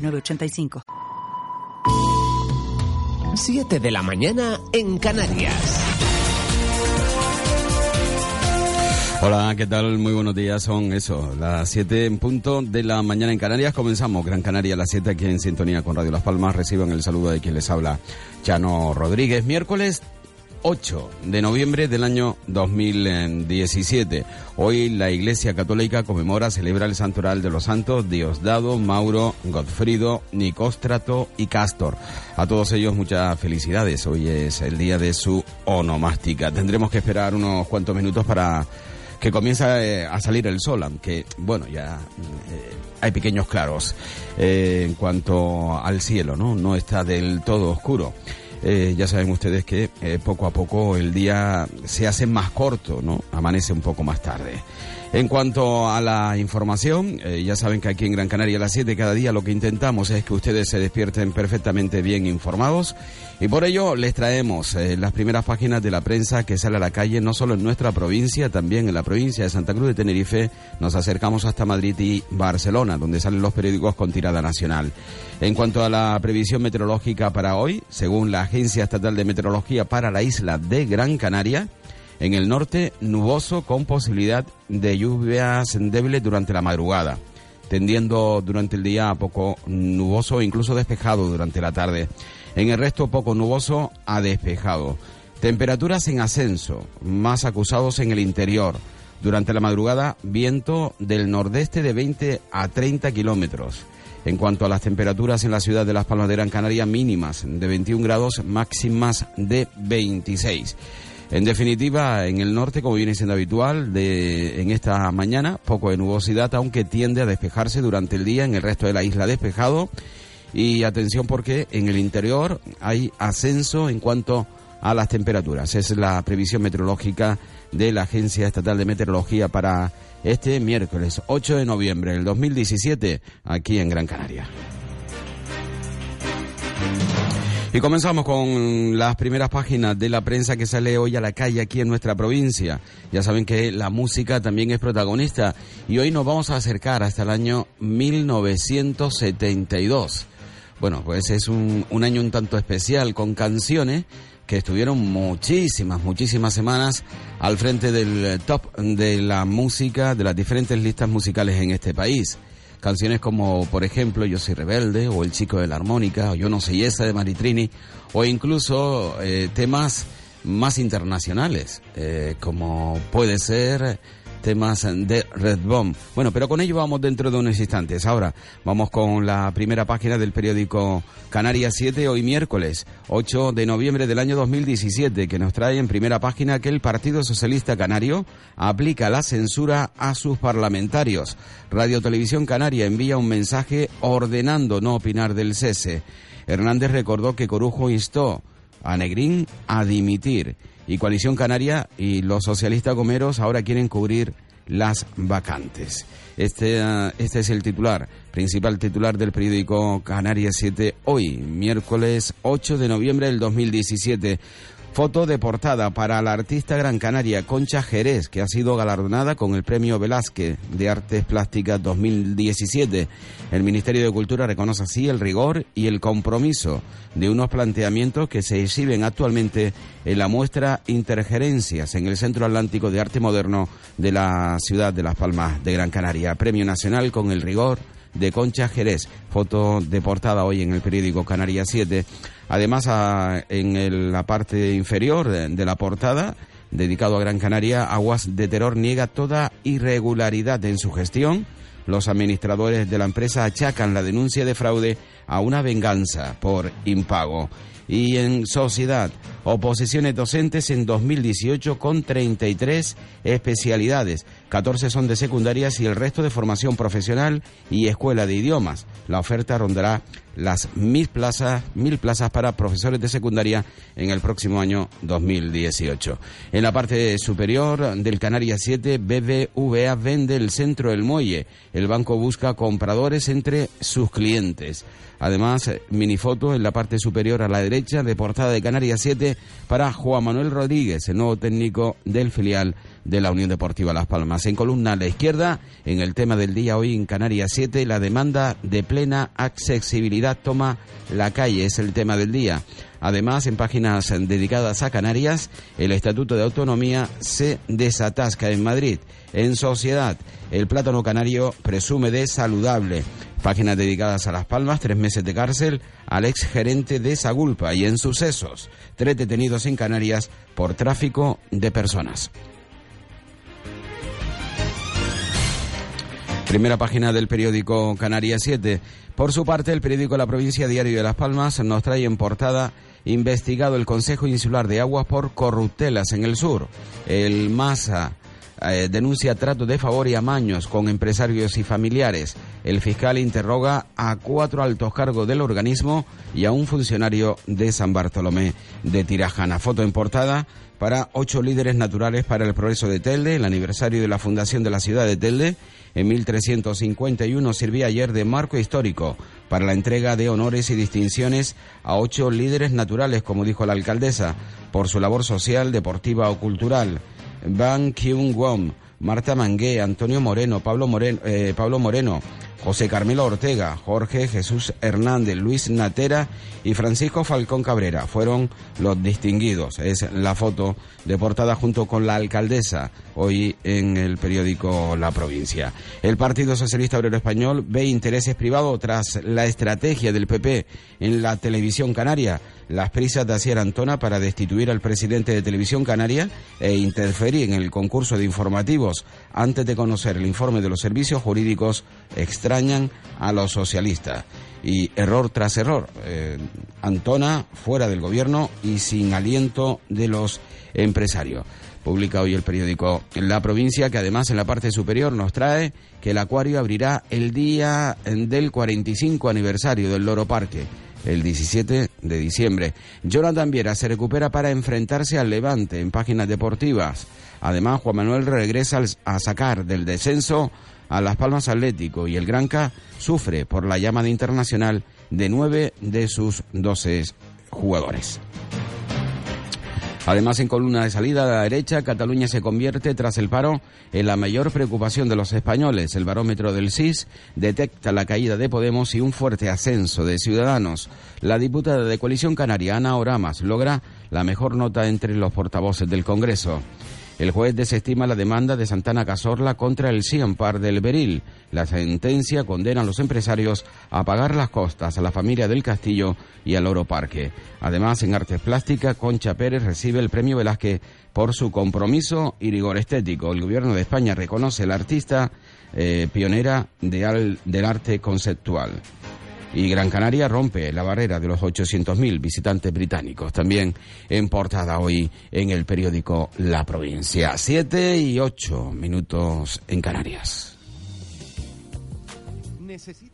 906985. 7 de la mañana en Canarias. Hola, ¿qué tal? Muy buenos días. Son eso, las 7 en punto de la mañana en Canarias. Comenzamos Gran Canaria a las 7 aquí en sintonía con Radio Las Palmas. Reciban el saludo de quien les habla, Chano Rodríguez. Miércoles 8 de noviembre del año 2017. Hoy la Iglesia Católica conmemora, celebra el santoral de los santos Diosdado, Mauro, Godfrido, Nicóstrato y Castor. A todos ellos muchas felicidades. Hoy es el día de su onomástica. Tendremos que esperar unos cuantos minutos para que comienza eh, a salir el sol, aunque, bueno, ya eh, hay pequeños claros eh, en cuanto al cielo, ¿no? No está del todo oscuro. Ya saben ustedes que poco a poco el día se hace más corto, ¿no? Amanece un poco más tarde. En cuanto a la información, eh, ya saben que aquí en Gran Canaria a las 7 cada día lo que intentamos es que ustedes se despierten perfectamente bien informados y por ello les traemos eh, las primeras páginas de la prensa que sale a la calle, no solo en nuestra provincia, también en la provincia de Santa Cruz de Tenerife. Nos acercamos hasta Madrid y Barcelona, donde salen los periódicos con tirada nacional. En cuanto a la previsión meteorológica para hoy, según la Agencia Estatal de Meteorología para la isla de Gran Canaria, en el norte, nuboso con posibilidad de lluvias débiles durante la madrugada, tendiendo durante el día a poco nuboso incluso despejado durante la tarde. En el resto, poco nuboso a despejado. Temperaturas en ascenso, más acusados en el interior. Durante la madrugada, viento del nordeste de 20 a 30 kilómetros. En cuanto a las temperaturas en la ciudad de Las Palmas de Gran Canaria, mínimas de 21 grados, máximas de 26. En definitiva, en el norte, como viene siendo habitual, de, en esta mañana, poco de nubosidad, aunque tiende a despejarse durante el día, en el resto de la isla despejado. Y atención porque en el interior hay ascenso en cuanto a las temperaturas. Es la previsión meteorológica de la Agencia Estatal de Meteorología para este miércoles 8 de noviembre del 2017 aquí en Gran Canaria. Y comenzamos con las primeras páginas de la prensa que sale hoy a la calle aquí en nuestra provincia. Ya saben que la música también es protagonista y hoy nos vamos a acercar hasta el año 1972. Bueno, pues es un, un año un tanto especial con canciones que estuvieron muchísimas, muchísimas semanas al frente del top de la música, de las diferentes listas musicales en este país. Canciones como, por ejemplo, Yo soy rebelde, o El chico de la armónica, o Yo no soy esa de Maritrini, o incluso eh, temas más internacionales, eh, como puede ser temas de Red Bomb. Bueno, pero con ello vamos dentro de unos instantes. Ahora vamos con la primera página del periódico Canarias 7, hoy miércoles 8 de noviembre del año 2017, que nos trae en primera página que el Partido Socialista Canario aplica la censura a sus parlamentarios. Radio Televisión Canaria envía un mensaje ordenando no opinar del cese. Hernández recordó que Corujo instó a Negrín a dimitir y Coalición Canaria y los socialistas gomeros ahora quieren cubrir las vacantes. Este, ah, este es el titular, principal titular del periódico Canarias 7 hoy, miércoles 8 de noviembre del 2017. Foto de portada para la artista gran canaria Concha Jerez, que ha sido galardonada con el Premio Velázquez de Artes Plásticas 2017. El Ministerio de Cultura reconoce así el rigor y el compromiso de unos planteamientos que se exhiben actualmente en la muestra Intergerencias en el Centro Atlántico de Arte Moderno de la ciudad de Las Palmas de Gran Canaria. Premio Nacional con el rigor de Concha Jerez. Foto de portada hoy en el periódico Canarias 7. Además, en la parte inferior de, la portada, dedicado a Gran Canaria, Aguas de Terror niega toda irregularidad en su gestión. Los administradores de la empresa achacan la denuncia de fraude a una venganza por impago. Y en sociedad, oposiciones docentes en 2018 con 33 especialidades. 14 son de secundarias y el resto de formación profesional y escuela de idiomas. La oferta rondará las mil plazas, mil plazas para profesores de secundaria en el próximo año 2018. En la parte superior del Canarias 7, BBVA vende el centro del muelle. El banco busca compradores entre sus clientes. Además, minifoto en la parte superior a la derecha de portada de Canarias 7 para Juan Manuel Rodríguez, el nuevo técnico del filial de la Unión Deportiva Las Palmas. En columna a la izquierda, en el tema del día hoy en Canarias 7, la demanda de plena accesibilidad toma la calle, es el tema del día. Además, en páginas dedicadas a Canarias, el Estatuto de Autonomía se desatasca en Madrid. En Sociedad, el plátano canario presume de saludable. Páginas dedicadas a Las Palmas, tres meses de cárcel al ex gerente de Sagulpa. Y en Sucesos, tres detenidos en Canarias por tráfico de personas. Primera página del periódico Canarias 7. Por su parte, el periódico La Provincia Diario de Las Palmas nos trae en portada investigado el Consejo Insular de Aguas por corruptelas en el sur. El MASA eh, denuncia trato de favor y amaños con empresarios y familiares. El fiscal interroga a cuatro altos cargos del organismo y a un funcionario de San Bartolomé de Tirajana. Foto en portada para ocho líderes naturales para el progreso de Telde, el aniversario de la fundación de la ciudad de Telde. En 1351 sirvió ayer de marco histórico para la entrega de honores y distinciones a ocho líderes naturales, como dijo la alcaldesa, por su labor social, deportiva o cultural. Ban Kyung-won, Marta Mangué, Antonio Moreno, Pablo Moreno, eh, Pablo Moreno José Carmelo Ortega, Jorge Jesús Hernández, Luis Natera y Francisco Falcón Cabrera fueron los distinguidos. Es la foto de portada junto con la alcaldesa hoy en el periódico La Provincia. El Partido Socialista Obrero Español ve intereses privados tras la estrategia del PP en la televisión canaria las prisas de Asier Antona para destituir al presidente de Televisión Canaria e interferir en el concurso de informativos antes de conocer el informe de los servicios jurídicos extrañan a los socialistas. Y error tras error, eh, Antona fuera del gobierno y sin aliento de los empresarios. Publica hoy el periódico La Provincia, que además en la parte superior nos trae que el acuario abrirá el día del 45 aniversario del Loro Parque el 17 de diciembre. Jonathan Viera se recupera para enfrentarse al Levante en páginas deportivas. Además, Juan Manuel regresa a sacar del descenso a Las Palmas Atlético y el Granca sufre por la llamada internacional de nueve de sus doce jugadores. Además, en columna de salida a la derecha, Cataluña se convierte, tras el paro, en la mayor preocupación de los españoles. El barómetro del SIS detecta la caída de Podemos y un fuerte ascenso de Ciudadanos. La diputada de Coalición Canaria, Ana Oramas, logra la mejor nota entre los portavoces del Congreso. El juez desestima la demanda de Santana Cazorla contra el Ciampar del Beril. La sentencia condena a los empresarios a pagar las costas a la familia del Castillo y al Oro Parque. Además, en artes plásticas, Concha Pérez recibe el premio Velázquez por su compromiso y rigor estético. El gobierno de España reconoce a la artista eh, pionera del arte conceptual. Y Gran Canaria rompe la barrera de los 800.000 visitantes británicos. También en portada hoy en el periódico La Provincia. Siete y ocho minutos en Canarias. ¿Necesitas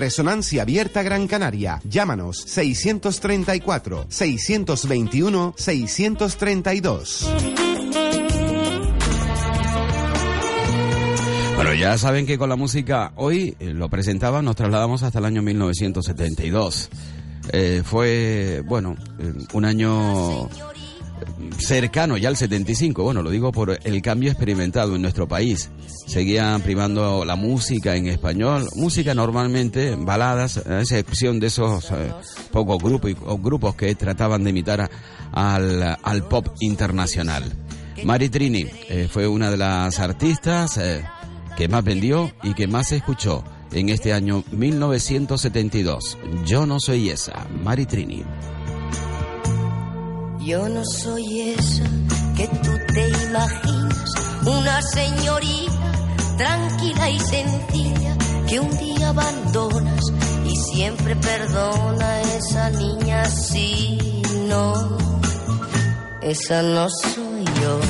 Resonancia Abierta Gran Canaria. Llámanos 634 621 632. Bueno, ya saben que con la música hoy eh, lo presentaba, nos trasladamos hasta el año 1972. Eh, fue, bueno, eh, un año cercano ya al 75. Bueno, lo digo por el cambio experimentado en nuestro país. Seguían primando la música en español, música normalmente, baladas, a excepción de esos eh, pocos grupos, grupos que trataban de imitar al, pop internacional. Mari Trini eh, fue una de las artistas. Eh, que más vendió y que más se escuchó en este año 1972. Yo no soy esa, Maritrini. Yo no soy esa que tú te imaginas, una señorita tranquila y sencilla que un día abandonas y siempre perdona a esa niña si no, esa no soy yo.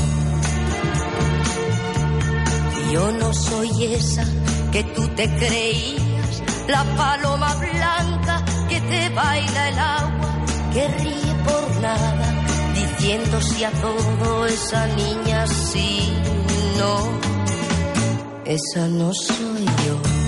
Yo no soy esa que tú te creías, la paloma blanca que te baila el agua, que ríe por nada, si a todo esa niña sí, no, esa no soy yo.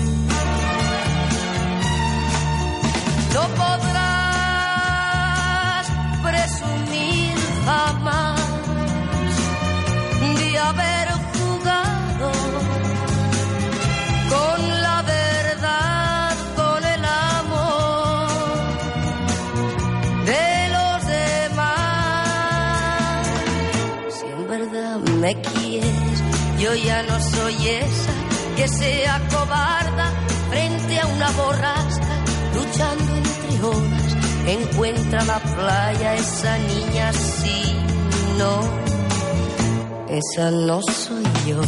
Me quieres, yo ya no soy esa que sea cobarda frente a una borrasca, luchando entre olas. Encuentra la playa esa niña, sí, no, esa no soy yo.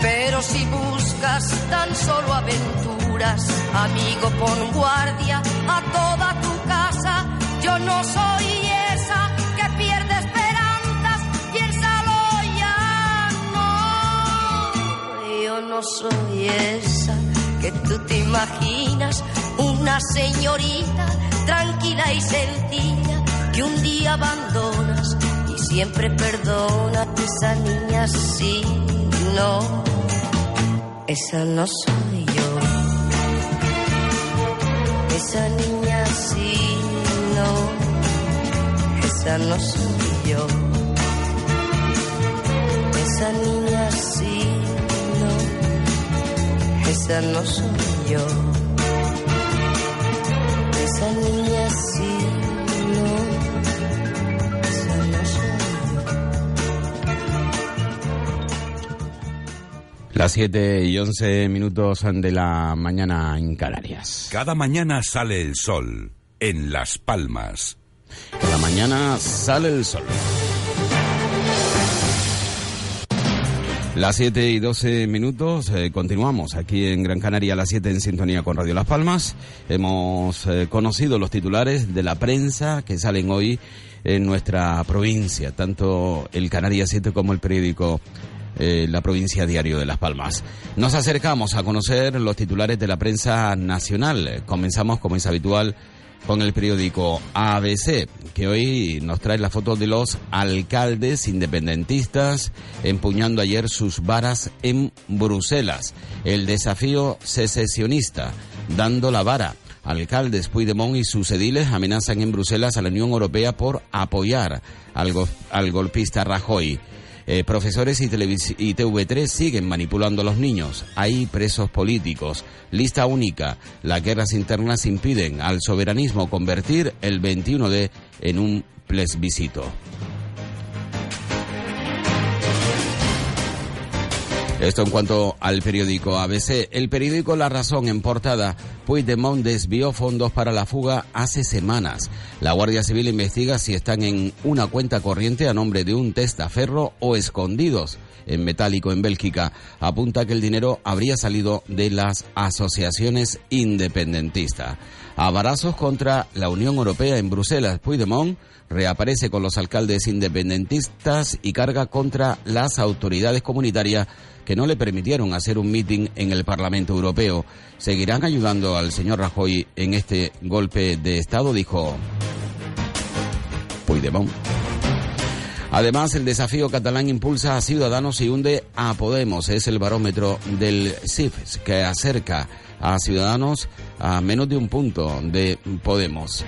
Pero si buscas tan solo aventuras, amigo, pon guardia a toda tu casa. Yo no soy no. Soy esa que tú te imaginas, una señorita tranquila y sencilla que un día abandonas y siempre perdona esa niña, sí, no. Esa no soy yo. Esa niña sí, no. Esa no soy yo. Esa niña sí. Esa no soy yo. Esa niña sí, no. Esa no soy yo. Las 7 y 11 minutos de la mañana en Canarias. Cada mañana sale el sol en Las Palmas. Cada mañana sale el sol. Las 7 y 12 minutos, eh, continuamos aquí en Gran Canaria las 7 en sintonía con Radio Las Palmas. Hemos eh, conocido los titulares de la prensa que salen hoy en nuestra provincia, tanto el Canaria 7 como el periódico eh, La Provincia Diario de Las Palmas. Nos acercamos a conocer los titulares de la prensa nacional. Comenzamos, como es habitual, con el periódico ABC, que hoy nos trae la foto de los alcaldes independentistas empuñando ayer sus varas en Bruselas. El desafío secesionista, dando la vara. Alcaldes Puigdemont y sus ediles amenazan en Bruselas a la Unión Europea por apoyar al, al golpista Rajoy. Eh, profesores y, televis- y TV3 siguen manipulando a los niños. Hay presos políticos. Lista única. Las guerras internas impiden al soberanismo convertir el 21D en un plebiscito. Esto en cuanto al periódico ABC. El periódico La Razón en portada. Puigdemont desvió fondos para la fuga hace semanas. La Guardia Civil investiga si están en una cuenta corriente a nombre de un testaferro o escondidos en metálico en Bélgica. Apunta que el dinero habría salido de las asociaciones independentistas. Abarazos contra la Unión Europea en Bruselas. Puigdemont reaparece con los alcaldes independentistas y carga contra las autoridades comunitarias que no le permitieron hacer un mitin en el Parlamento Europeo. Seguirán ayudando al señor Rajoy en este golpe de Estado, dijo Puigdemont. Además, el desafío catalán impulsa a Ciudadanos y hunde a Podemos. Es el barómetro del CIF que acerca a Ciudadanos a menos de un punto de Podemos.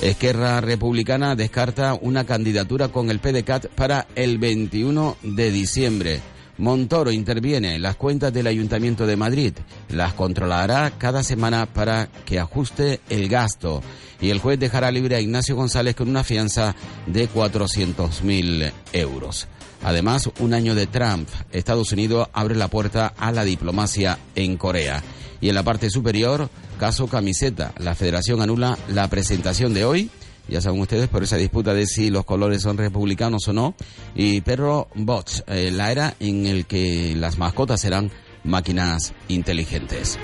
Esquerra Republicana descarta una candidatura con el PDCAT para el 21 de diciembre. Montoro interviene en las cuentas del Ayuntamiento de Madrid. Las controlará cada semana para que ajuste el gasto. Y el juez dejará libre a Ignacio González con una fianza de 400.000 euros. Además, un año de Trump, Estados Unidos abre la puerta a la diplomacia en Corea. Y en la parte superior, caso camiseta. La federación anula la presentación de hoy ya saben ustedes, por esa disputa de si los colores son republicanos o no. Y Perro Bots, eh, la era en el que las mascotas serán máquinas inteligentes.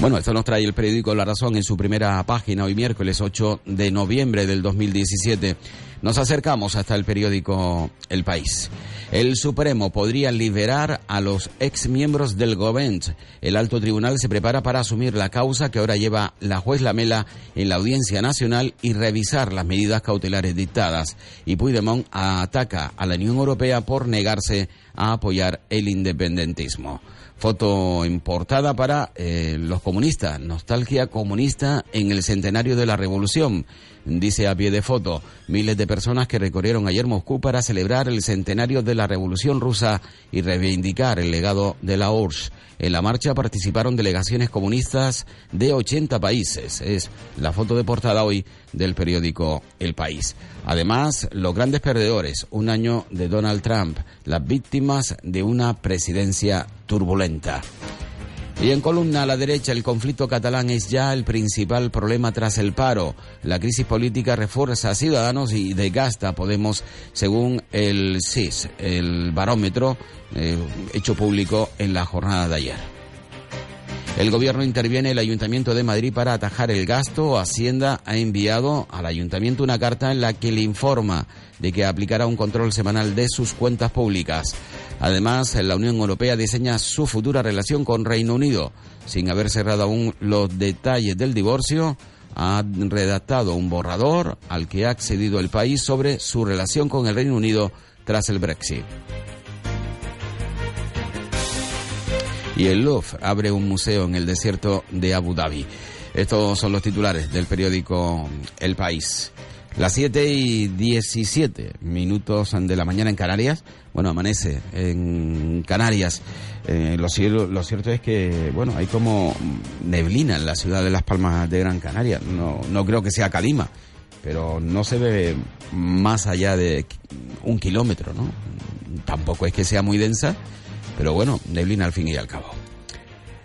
Bueno, esto nos trae el periódico La Razón en su primera página hoy miércoles 8 de noviembre del 2017. Nos acercamos hasta el periódico El País. El Supremo podría liberar a los exmiembros del Govent. El alto tribunal se prepara para asumir la causa que ahora lleva la juez Lamela en la Audiencia Nacional y revisar las medidas cautelares dictadas. Y Puigdemont ataca a la Unión Europea por negarse a apoyar el independentismo. Foto importada para eh, los comunistas, nostalgia comunista en el centenario de la revolución dice a pie de foto. Miles de personas que recorrieron ayer Moscú para celebrar el centenario de la Revolución Rusa y reivindicar el legado de la URSS. En la marcha participaron delegaciones comunistas de 80 países. Es la foto de portada hoy del periódico El País. Además, los grandes perdedores, un año de Donald Trump, las víctimas de una presidencia turbulenta. Y en columna a la derecha, el conflicto catalán es ya el principal problema tras el paro. La crisis política refuerza a Ciudadanos y desgasta Podemos, según el SIS, el barómetro eh, hecho público en la jornada de ayer. El gobierno interviene el Ayuntamiento de Madrid para atajar el gasto. Hacienda ha enviado al Ayuntamiento una carta en la que le informa de que aplicará un control semanal de sus cuentas públicas. Además, la Unión Europea diseña su futura relación con Reino Unido. Sin haber cerrado aún los detalles del divorcio, ha redactado un borrador al que ha accedido el país sobre su relación con el Reino Unido tras el Brexit. Y el Louvre abre un museo en el desierto de Abu Dhabi. Estos son los titulares del periódico El País. Las 7 y 17 minutos de la mañana en Canarias. Bueno, amanece en Canarias. Eh, lo, cierto es que, bueno, hay como neblina en la ciudad de Las Palmas de Gran Canaria. No, no creo que sea Calima, pero no se ve más allá de un kilómetro, ¿no? Tampoco es que sea muy densa pero bueno, neblina al fin y al cabo.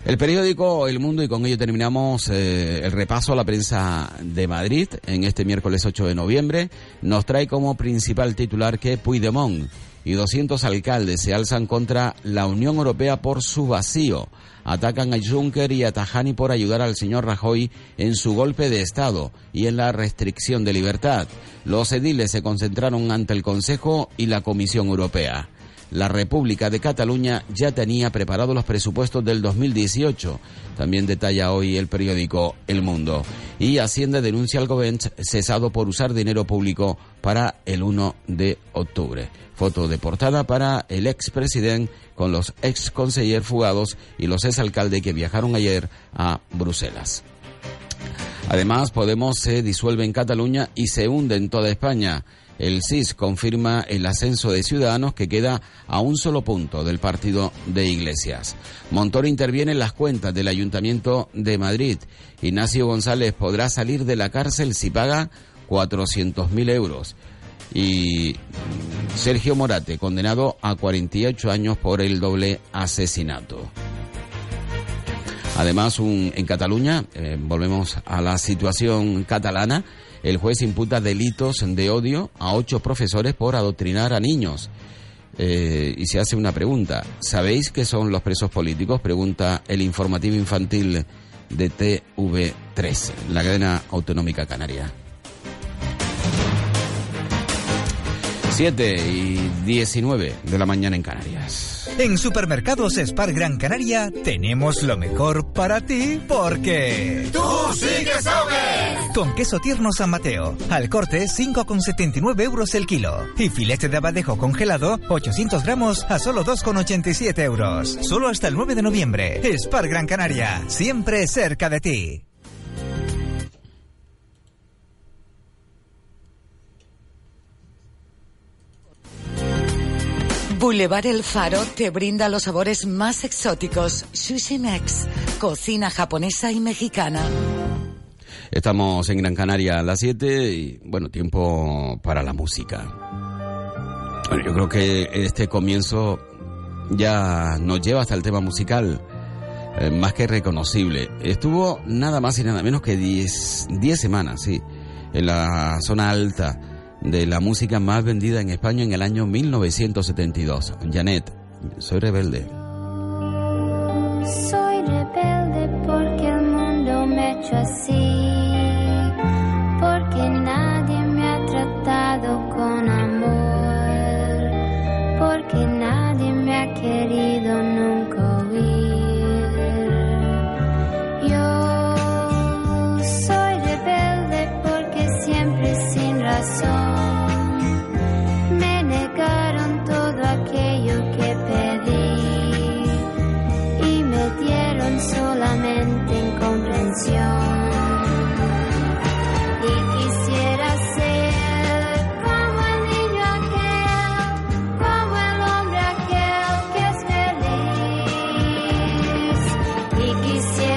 El periódico El Mundo, y con ello terminamos eh, el repaso a la prensa de Madrid en este miércoles 8 de noviembre, nos trae como principal titular que Puigdemont y 200 alcaldes se alzan contra la Unión Europea por su vacío. Atacan a Juncker y a Tajani por ayudar al señor Rajoy en su golpe de Estado y en la restricción de libertad. Los ediles se concentraron ante el Consejo y la Comisión Europea la República de Cataluña ya tenía preparados los presupuestos del 2018. También detalla hoy el periódico El Mundo. Y Hacienda denuncia al gobierno cesado por usar dinero público para el 1 de octubre. Foto de portada para el expresidente con los ex consejeros fugados y los ex alcaldes que viajaron ayer a Bruselas. Además, Podemos se disuelve en Cataluña y se hunde en toda España. El CIS confirma el ascenso de Ciudadanos que queda a un solo punto del partido de Iglesias. Montoro interviene en las cuentas del Ayuntamiento de Madrid. Ignacio González podrá salir de la cárcel si paga 400.000 euros. Y Sergio Morate, condenado a 48 años por el doble asesinato. Además, en Cataluña, eh, volvemos a la situación catalana, el juez imputa delitos de odio a ocho profesores por adoctrinar a niños. Eh, y se hace una pregunta. ¿Sabéis qué son los presos políticos? Pregunta el informativo infantil de TV3, la cadena autonómica canaria. 7 y 19 de la mañana en Canarias. En Supermercados Spar Gran Canaria tenemos lo mejor para ti porque... ¡Tú sí que sabes! Con queso tierno San Mateo, al corte 5,79 euros el kilo. Y filete de abadejo congelado, 800 gramos a solo 2,87 euros. Solo hasta el 9 de noviembre. Spar Gran Canaria, siempre cerca de ti. Boulevard El Faro te brinda los sabores más exóticos. Sushi Mex, cocina japonesa y mexicana. Estamos en Gran Canaria a las 7 y bueno, tiempo para la música. Yo creo que este comienzo ya nos lleva hasta el tema musical. Eh, más que reconocible. Estuvo nada más y nada menos que 10 semanas, sí, en la zona alta de la música más vendida en España en el año 1972. Janet, soy rebelde. Soy rebelde porque el mundo me ha hecho así, porque nadie me ha tratado con amor, porque nadie me ha querido nunca oír. Yo soy rebelde porque siempre sin razón Y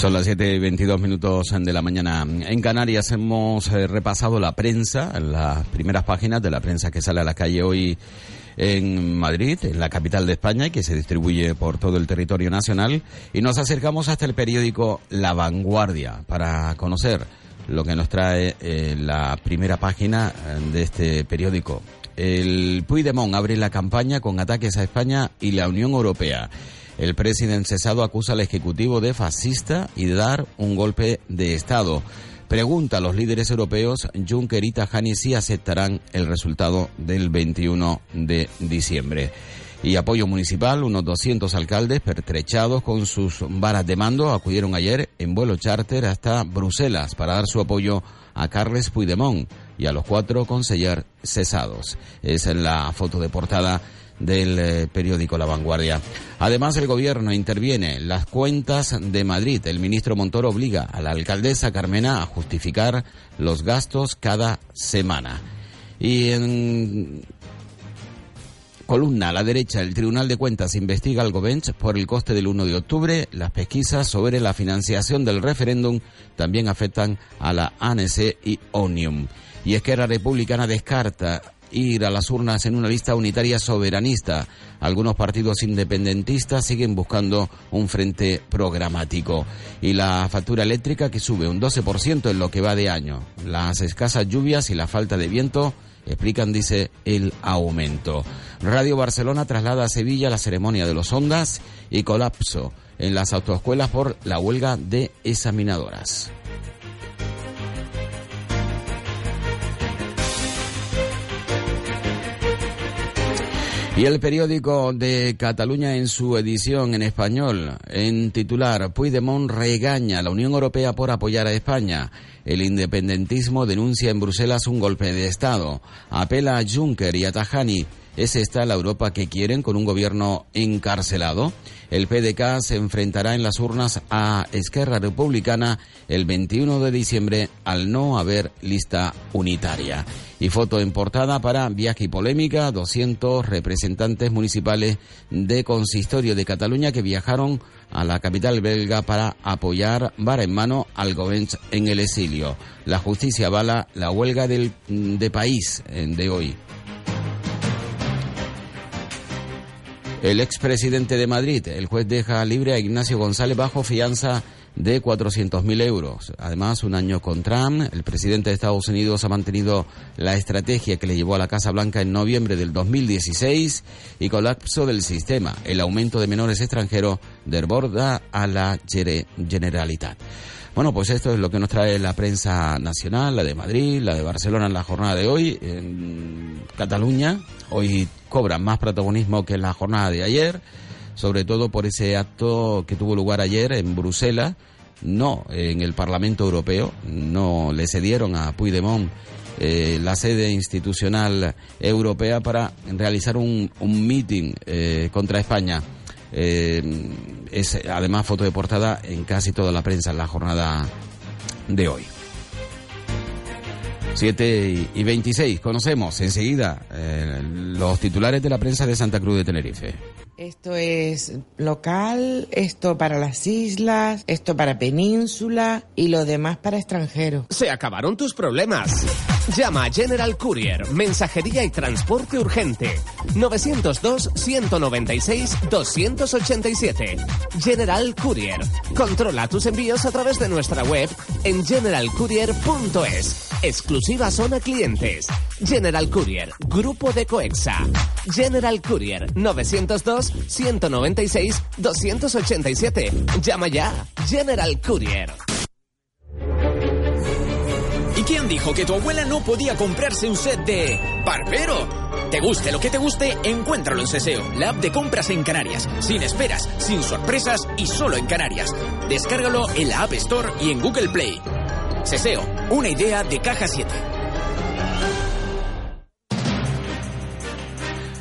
Son las 7 y 22 minutos de la mañana. En Canarias hemos eh, repasado la prensa, las primeras páginas de la prensa que sale a la calle hoy en Madrid, en la capital de España, y que se distribuye por todo el territorio nacional. Y nos acercamos hasta el periódico La Vanguardia para conocer lo que nos trae eh, la primera página eh, de este periódico. El Puigdemont abre la campaña con ataques a España y la Unión Europea. El presidente cesado acusa al Ejecutivo de fascista y de dar un golpe de Estado. Pregunta a los líderes europeos, Juncker y Tajani, si aceptarán el resultado del 21 de diciembre. Y apoyo municipal, unos 200 alcaldes pertrechados con sus varas de mando acudieron ayer en vuelo charter hasta Bruselas para dar su apoyo a Carles Puigdemont y a los cuatro conseller cesados. Es la foto de portada del eh, periódico La Vanguardia. Además, el gobierno interviene en las cuentas de Madrid. El ministro Montoro obliga a la alcaldesa Carmena a justificar los gastos cada semana. Y en columna a la derecha, el Tribunal de Cuentas investiga al Gobench por el coste del 1 de octubre. Las pesquisas sobre la financiación del referéndum también afectan a la ANC y Onium. Y es que la republicana descarta ir a las urnas en una lista unitaria soberanista. Algunos partidos independentistas siguen buscando un frente programático. Y la factura eléctrica que sube un 12% en lo que va de año. Las escasas lluvias y la falta de viento explican, dice, el aumento. Radio Barcelona traslada a Sevilla la ceremonia de los Ondas y colapso en las autoescuelas por la huelga de examinadoras. Y el periódico de Cataluña en su edición en español, en titular, Puigdemont regaña a la Unión Europea por apoyar a España. El independentismo denuncia en Bruselas un golpe de Estado. Apela a Juncker y a Tajani. ¿Es esta la Europa que quieren con un gobierno encarcelado? El PDK se enfrentará en las urnas a Esquerra Republicana el 21 de diciembre al no haber lista unitaria. Y foto en portada para Viaje y Polémica, 200 representantes municipales de Consistorio de Cataluña que viajaron a la capital belga para apoyar vara en mano al gobierno en el exilio. La justicia avala la huelga del, de país de hoy. El expresidente de Madrid, el juez deja libre a Ignacio González bajo fianza de 400.000 euros. Además, un año con Trump, el presidente de Estados Unidos ha mantenido la estrategia que le llevó a la Casa Blanca en noviembre del 2016 y colapso del sistema. El aumento de menores extranjeros desborda a la Generalitat. Bueno, pues esto es lo que nos trae la prensa nacional, la de Madrid, la de Barcelona en la jornada de hoy. En Cataluña, hoy cobra más protagonismo que en la jornada de ayer, sobre todo por ese acto que tuvo lugar ayer en Bruselas, no en el Parlamento Europeo, no le cedieron a Puigdemont eh, la sede institucional europea para realizar un, un meeting eh, contra España. Eh, es además foto de portada en casi toda la prensa en la jornada de hoy. 7 y 26. Conocemos enseguida eh, los titulares de la prensa de Santa Cruz de Tenerife. Esto es local, esto para las islas, esto para península y lo demás para extranjeros. Se acabaron tus problemas. Llama a General Courier, mensajería y transporte urgente. 902-196-287. General Courier. Controla tus envíos a través de nuestra web en generalcourier.es. Exclusiva zona clientes. General Courier, Grupo de Coexa. General Courier, 902-196-287. Llama ya. General Courier. ¿Y quién dijo que tu abuela no podía comprarse un set de barbero? Te guste lo que te guste, encuéntralo en Seseo, la app de compras en Canarias. Sin esperas, sin sorpresas y solo en Canarias. Descárgalo en la App Store y en Google Play. Seseo, una idea de Caja 7.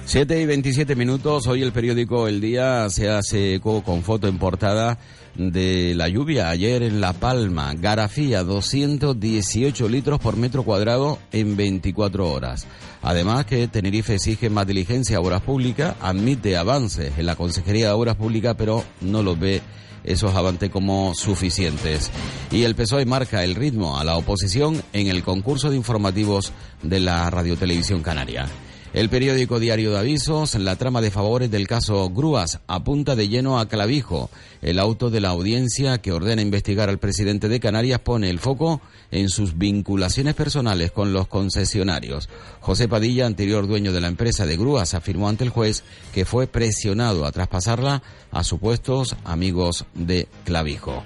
7 y 27 minutos. Hoy el periódico El Día se hace eco con foto en portada de la lluvia ayer en La Palma. Garafía, 218 litros por metro cuadrado en 24 horas. Además que Tenerife exige más diligencia a obras públicas, admite avances en la Consejería de Obras Públicas, pero no los ve esos avances como suficientes. Y el PSOE marca el ritmo a la oposición en el concurso de informativos de la Radiotelevisión Canaria. El periódico Diario de Avisos, la trama de favores del caso Grúas, apunta de lleno a Clavijo. El auto de la audiencia que ordena investigar al presidente de Canarias pone el foco en sus vinculaciones personales con los concesionarios. José Padilla, anterior dueño de la empresa de Grúas, afirmó ante el juez que fue presionado a traspasarla a supuestos amigos de Clavijo.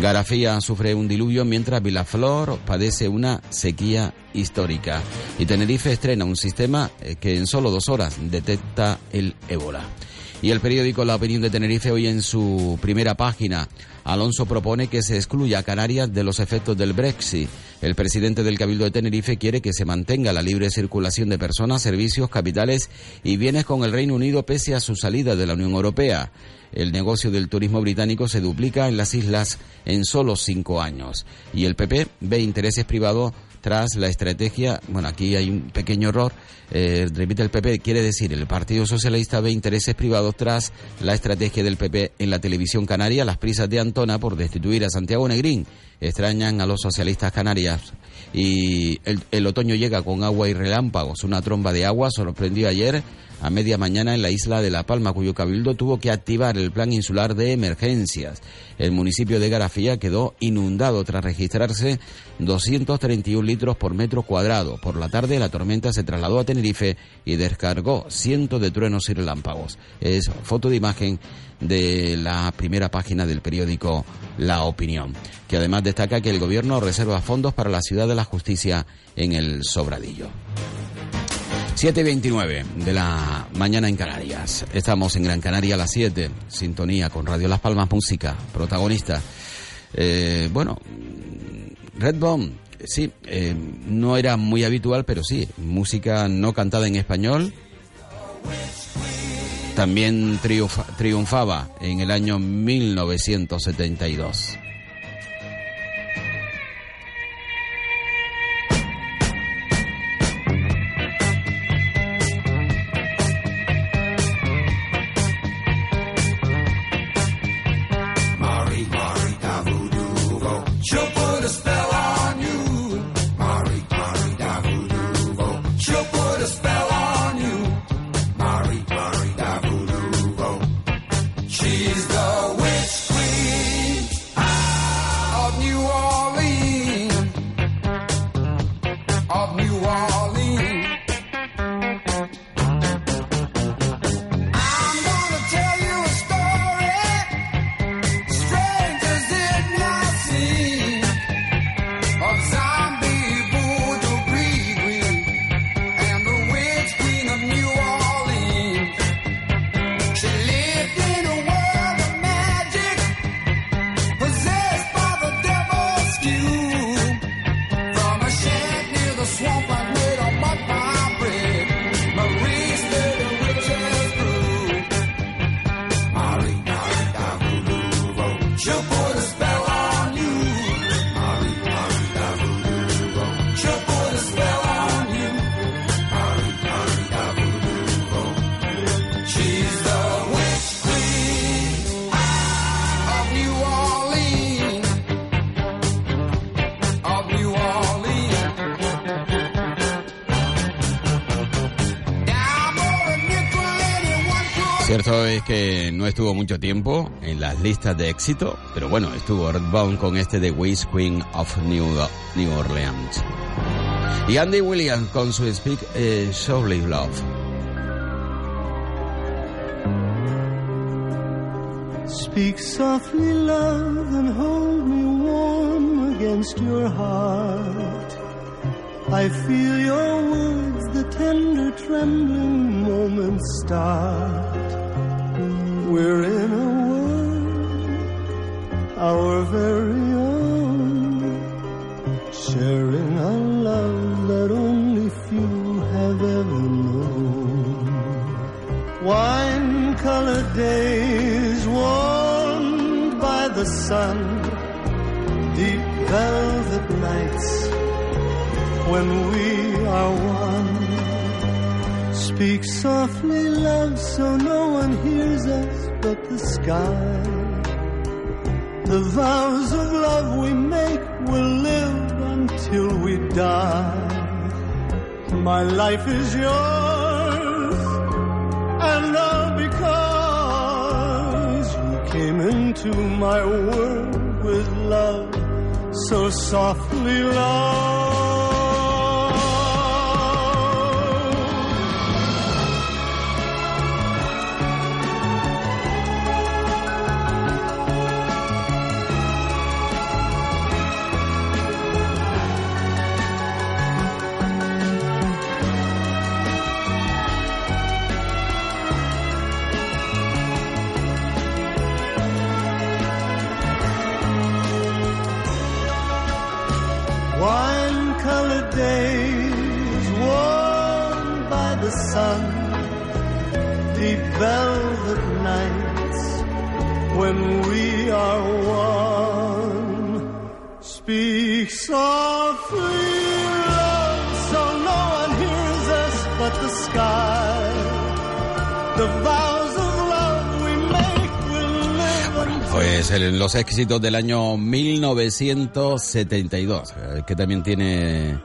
Garafía sufre un diluvio mientras Vilaflor padece una sequía histórica. Y Tenerife estrena un sistema eh, que en solo dos horas detecta el ébola. Y el periódico La Opinión de Tenerife hoy en su primera página, Alonso propone que se excluya a Canarias de los efectos del Brexit. El presidente del Cabildo de Tenerife quiere que se mantenga la libre circulación de personas, servicios, capitales y bienes con el Reino Unido pese a su salida de la Unión Europea. El negocio del turismo británico se duplica en las islas en solo cinco años. Y el PP ve intereses privados tras la estrategia, bueno, aquí hay un pequeño error, eh, repite el PP, quiere decir, el Partido Socialista ve intereses privados tras la estrategia del PP en la televisión canaria, las prisas de Antona por destituir a Santiago Negrín, extrañan a los socialistas canarias. Y el, el otoño llega con agua y relámpagos, una tromba de agua sorprendió ayer a media mañana en la isla de La Palma, cuyo cabildo tuvo que activar el plan insular de emergencias. El municipio de Garafía quedó inundado tras registrarse 231 litros por metro cuadrado. Por la tarde la tormenta se trasladó a Tenerife y descargó cientos de truenos y relámpagos. Es foto de imagen de la primera página del periódico La Opinión, que además destaca que el gobierno reserva fondos para la ciudad de la justicia en el Sobradillo. 7.29 de la mañana en Canarias. Estamos en Gran Canaria a las 7, sintonía con Radio Las Palmas Música, protagonista. Eh, bueno, Redbone, sí, eh, no era muy habitual, pero sí, música no cantada en español. También triunfa- triunfaba en el año 1972. Listas de éxito, pero bueno, estuvo Redbone con este de Witch Queen of New, New Orleans. Y Andy Williams con su Speak eh, Surely Love. Speak softly, love, and hold me warm against your heart. I feel your words, the tender, trembling moments start. We're in a our very own, sharing a love that only few have ever known. Wine colored days warmed by the sun, deep velvet nights when we are one. Speak softly, love, so no one hears us but the sky. The vows of love we make will live until we die. My life is yours and all because you came into my world with love so softly, love. Los éxitos del año 1972, eh, que también tiene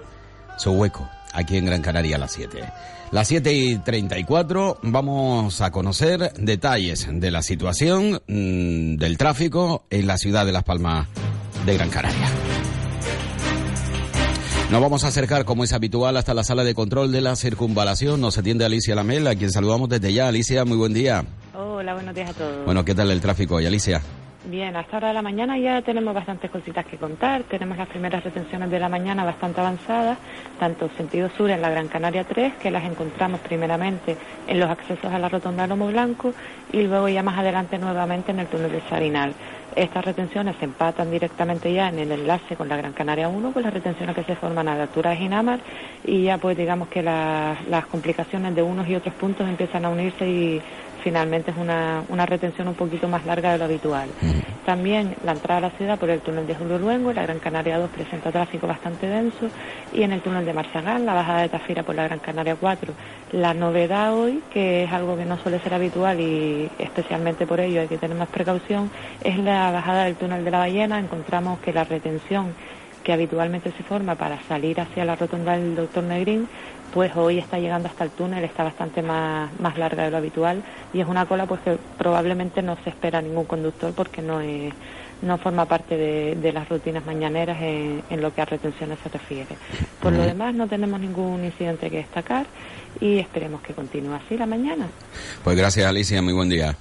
su hueco aquí en Gran Canaria a las 7. Las 7 y 34 vamos a conocer detalles de la situación mm, del tráfico en la ciudad de Las Palmas de Gran Canaria. Nos vamos a acercar, como es habitual, hasta la sala de control de la circunvalación. Nos atiende Alicia Lamela, a quien saludamos desde ya. Alicia, muy buen día. Hola, buenos días a todos. Bueno, ¿qué tal el tráfico hoy, Alicia? Bien, a esta hora de la mañana ya tenemos bastantes cositas que contar. Tenemos las primeras retenciones de la mañana bastante avanzadas, tanto sentido sur en la Gran Canaria 3, que las encontramos primeramente en los accesos a la rotonda Lomo Blanco y luego ya más adelante nuevamente en el túnel de Sarinal. Estas retenciones se empatan directamente ya en el enlace con la Gran Canaria 1, con las retenciones que se forman a la altura de Ginamar y ya pues digamos que la- las complicaciones de unos y otros puntos empiezan a unirse y finalmente es una, una retención un poquito más larga de lo habitual. También la entrada a la ciudad por el túnel de Julio Luengo, la Gran Canaria 2 presenta tráfico bastante denso y en el túnel de Marzagán, la bajada de Tafira por la Gran Canaria 4. La novedad hoy, que es algo que no suele ser habitual y especialmente por ello hay que tener más precaución, es la bajada del túnel de la Ballena. Encontramos que la retención que habitualmente se forma para salir hacia la rotonda del Doctor Negrín, pues hoy está llegando hasta el túnel, está bastante más, más larga de lo habitual y es una cola pues que probablemente no se espera ningún conductor porque no es no forma parte de, de las rutinas mañaneras en, en lo que a retenciones se refiere. Por lo demás no tenemos ningún incidente que destacar y esperemos que continúe así la mañana. Pues gracias, Alicia. Muy buen día.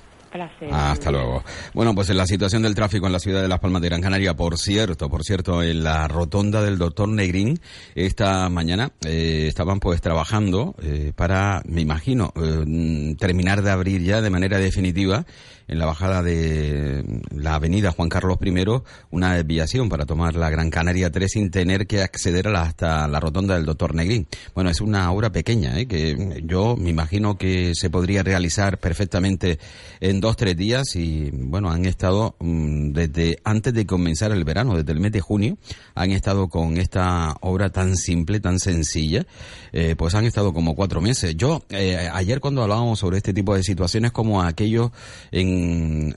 Hasta luego. Bueno, pues en la situación del tráfico en la ciudad de Las Palmas de Gran Canaria, por cierto, por cierto, en la rotonda del doctor Negrín, esta mañana eh, estaban pues trabajando eh, para, me imagino, eh, mm, terminar de abrir ya de manera definitiva en la bajada de la avenida Juan Carlos I una desviación para tomar la Gran Canaria 3 sin tener que acceder a la- hasta la rotonda del doctor Negrín. Bueno, es una obra pequeña, ¿eh? que yo me imagino que se podría realizar perfectamente en dos, tres días y bueno, han estado mm, desde antes de comenzar el verano, desde el mes de junio, han estado con esta obra tan simple, tan sencilla, eh, pues han estado como cuatro meses. Yo, eh, ayer cuando hablábamos sobre este tipo de situaciones, como aquellos en